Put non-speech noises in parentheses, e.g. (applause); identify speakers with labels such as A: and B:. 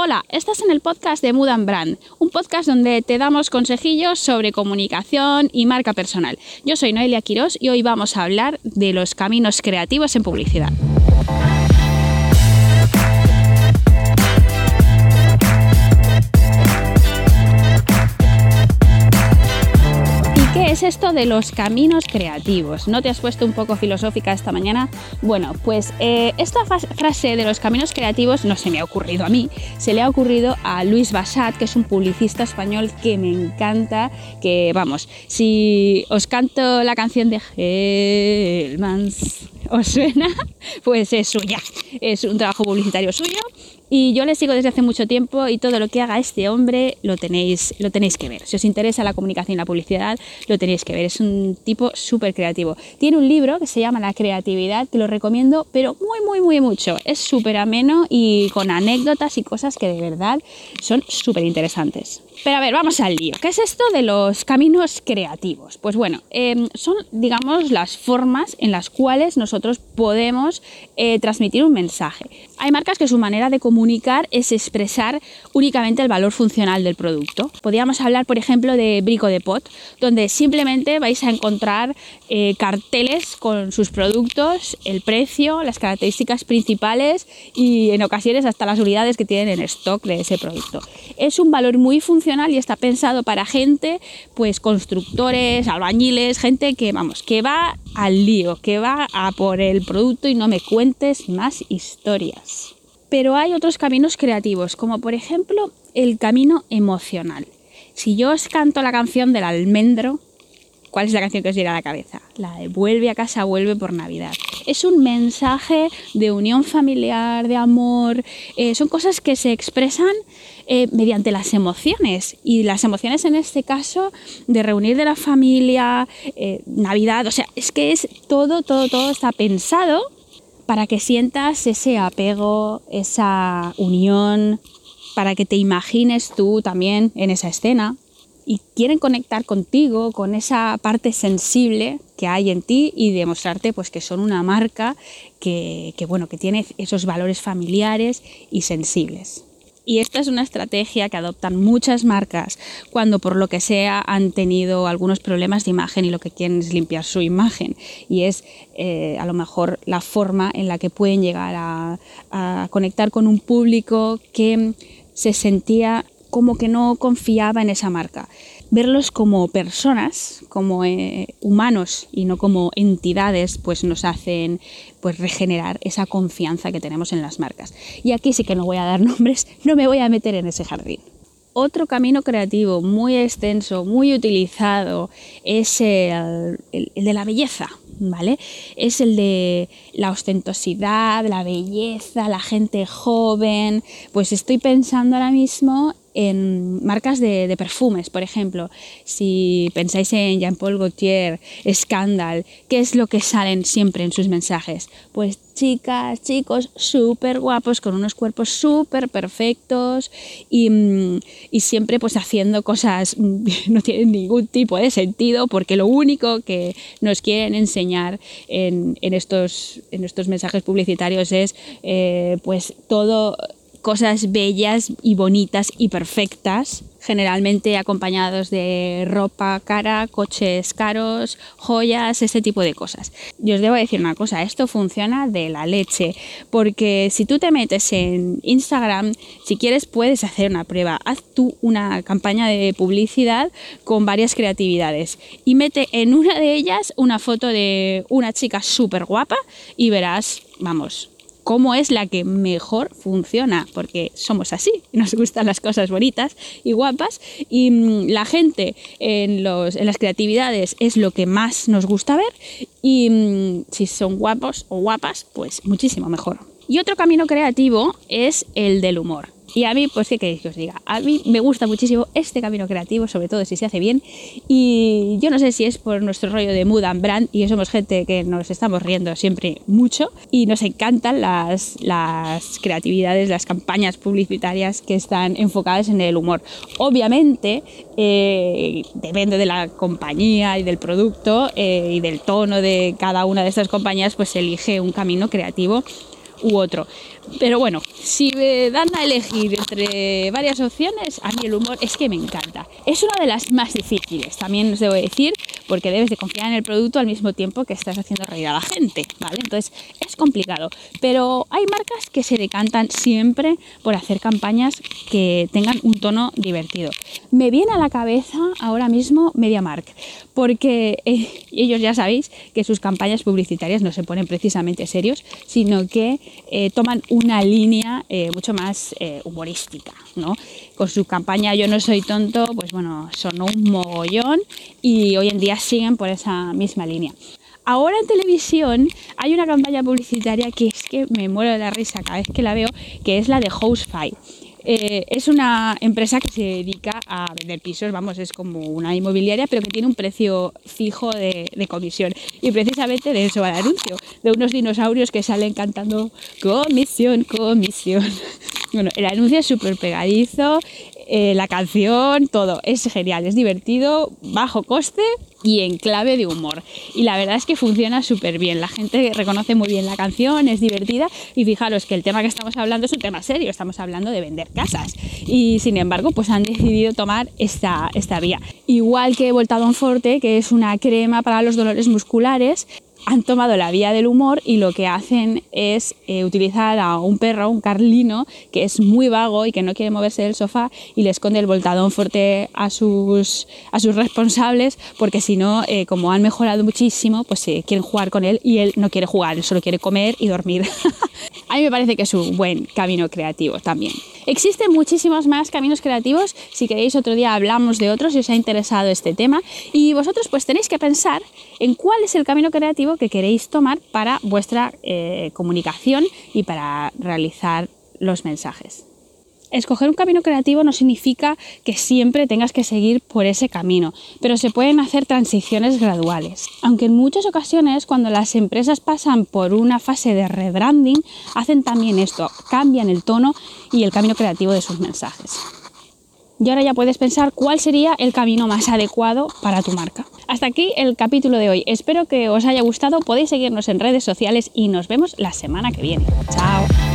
A: Hola, estás en el podcast de Mood and Brand, un podcast donde te damos consejillos sobre comunicación y marca personal. Yo soy Noelia Quirós y hoy vamos a hablar de los caminos creativos en publicidad. Es esto de los caminos creativos? ¿No te has puesto un poco filosófica esta mañana? Bueno, pues eh, esta frase de los caminos creativos no se me ha ocurrido a mí, se le ha ocurrido a Luis Bassat, que es un publicista español que me encanta, que vamos, si os canto la canción de Hellmans, ¿os suena? (laughs) Pues es suya, es un trabajo publicitario suyo y yo le sigo desde hace mucho tiempo y todo lo que haga este hombre lo tenéis, lo tenéis que ver. Si os interesa la comunicación y la publicidad, lo tenéis que ver. Es un tipo súper creativo. Tiene un libro que se llama La creatividad, que lo recomiendo, pero muy, muy, muy mucho. Es súper ameno y con anécdotas y cosas que de verdad son súper interesantes. Pero a ver, vamos al lío. ¿Qué es esto de los caminos creativos? Pues bueno, em, son, digamos, las formas en las cuales nosotros podemos eh, transmitir un mensaje. Hay marcas que su manera de comunicar es expresar únicamente el valor funcional del producto. Podríamos hablar, por ejemplo, de Brico de Pot, donde simplemente vais a encontrar eh, carteles con sus productos, el precio, las características principales y en ocasiones hasta las unidades que tienen en stock de ese producto. Es un valor muy funcional y está pensado para gente, pues constructores, albañiles, gente que, vamos, que va al lío, que va a por el producto y no me cuentes más historias. Pero hay otros caminos creativos, como por ejemplo el camino emocional. Si yo os canto la canción del almendro, ¿cuál es la canción que os llega a la cabeza? La de Vuelve a casa, vuelve por Navidad. Es un mensaje de unión familiar, de amor, eh, son cosas que se expresan eh, mediante las emociones. Y las emociones en este caso de reunir de la familia, eh, Navidad, o sea, es que es todo, todo, todo está pensado para que sientas ese apego, esa unión, para que te imagines tú también en esa escena. Y quieren conectar contigo, con esa parte sensible que hay en ti y demostrarte pues, que son una marca que, que, bueno, que tiene esos valores familiares y sensibles. Y esta es una estrategia que adoptan muchas marcas cuando por lo que sea han tenido algunos problemas de imagen y lo que quieren es limpiar su imagen. Y es eh, a lo mejor la forma en la que pueden llegar a, a conectar con un público que se sentía como que no confiaba en esa marca verlos como personas, como eh, humanos y no como entidades, pues nos hacen pues regenerar esa confianza que tenemos en las marcas. Y aquí sí que no voy a dar (laughs) nombres, no me voy a meter en ese jardín. Otro camino creativo muy extenso, muy utilizado, es el, el de la belleza. ¿Vale? Es el de la ostentosidad, la belleza, la gente joven. Pues estoy pensando ahora mismo en marcas de, perfumes, por ejemplo, si pensáis en Jean-Paul Gaultier, Scandal, ¿qué es lo que salen siempre en sus mensajes? Pues chicas, chicos súper guapos, con unos cuerpos súper perfectos y, mm, y, siempre pues haciendo cosas (laughs) no tienen ningún tipo de sentido porque lo único que nos quieren enseñar en, en estos, en estos mensajes publicitarios es eh, pues todo cosas bellas y bonitas y perfectas, generalmente acompañados de ropa cara, coches caros, joyas, ese tipo de cosas. Yo os debo decir una cosa, esto funciona de la leche, porque si tú te metes en Instagram, si quieres puedes hacer una prueba, haz tú una campaña de publicidad con varias creatividades y mete en una de ellas una foto de una chica súper guapa y verás, vamos, cómo es la que mejor funciona, porque somos así, (laughs) nos gustan las cosas bonitas y guapas, y mm, la gente en, las creatividades es lo que más nos gusta ver, y mm, si son guapos o guapas, pues muchísimo mejor. Y otro camino creativo es el del humor. Y a mí, pues, ¿qué queréis que os diga? A mí me gusta muchísimo este camino creativo, sobre todo si se hace bien. Y yo no sé si es por nuestro rollo de mood and brand, y somos gente que nos estamos riendo siempre mucho, y nos encantan las, las creatividades, las campañas publicitarias que están enfocadas en el humor. Obviamente, eh, depende de la compañía y del producto eh, y del tono de cada una de estas compañías, pues elige un camino creativo u otro. Pero bueno, si me dan a elegir entre varias opciones, a mí el humor es que me encanta. Es una de las más difíciles, también os debo decir, porque debes de confiar en el producto al mismo tiempo que estás haciendo reír a la gente, ¿vale? Entonces es complicado, pero hay marcas que se decantan siempre por hacer campañas que tengan un tono divertido. Me viene a la cabeza ahora mismo MediaMark, porque eh, ellos ya sabéis que sus campañas publicitarias no se ponen precisamente serios, sino que eh, toman una línea eh, mucho más humorística, ¿no? Con su campaña Yo no soy tonto, pues bueno, sonó un mogollón y hoy en día siguen por esa misma línea. Ahora en televisión hay una campaña publicitaria que es que me muero de la risa cada vez que la veo, que es la de Housefly. Eh, es una empresa que se dedica a vender pisos, vamos, es como una inmobiliaria, pero que tiene un precio fijo de, de, comisión. Y precisamente de eso va el anuncio, de unos dinosaurios que salen cantando comisión, comisión. (laughs) Bueno, el anuncio es súper pegadizo, eh, la canción, todo. Es genial, es divertido, bajo coste y en clave de humor. Y la verdad es que funciona súper bien. La gente reconoce muy bien la canción, es divertida y fijaros que el tema que estamos hablando es un tema serio, estamos hablando de vender casas. Y sin embargo, pues han decidido tomar esta, esta vía. Igual que Voltadon Forte, que es una crema para los dolores musculares, han tomado la vía del humor y lo que hacen es eh, utilizar a un perro, un carlino, que es muy vago y que no quiere moverse del sofá y le esconde el voltadón fuerte a sus, a sus responsables porque si no, eh, como han mejorado muchísimo, pues eh, quieren jugar con él y él no quiere jugar, solo quiere comer y dormir. (laughs) a mí me parece que es un buen camino creativo también. Existen muchísimos más caminos creativos, si queréis otro día hablamos de otros si os ha interesado este tema y vosotros pues tenéis que pensar en cuál es el camino creativo que queréis tomar para vuestra eh, comunicación y para realizar los mensajes. Escoger un camino creativo no significa que siempre tengas que seguir por ese camino, pero se pueden hacer transiciones graduales. Aunque en muchas ocasiones cuando las empresas pasan por una fase de rebranding, hacen también esto, cambian el tono y el camino creativo de sus mensajes. Y ahora ya puedes pensar cuál sería el camino más adecuado para tu marca. Hasta aquí el capítulo de hoy. Espero que os haya gustado. Podéis seguirnos en redes sociales y nos vemos la semana que viene. Chao.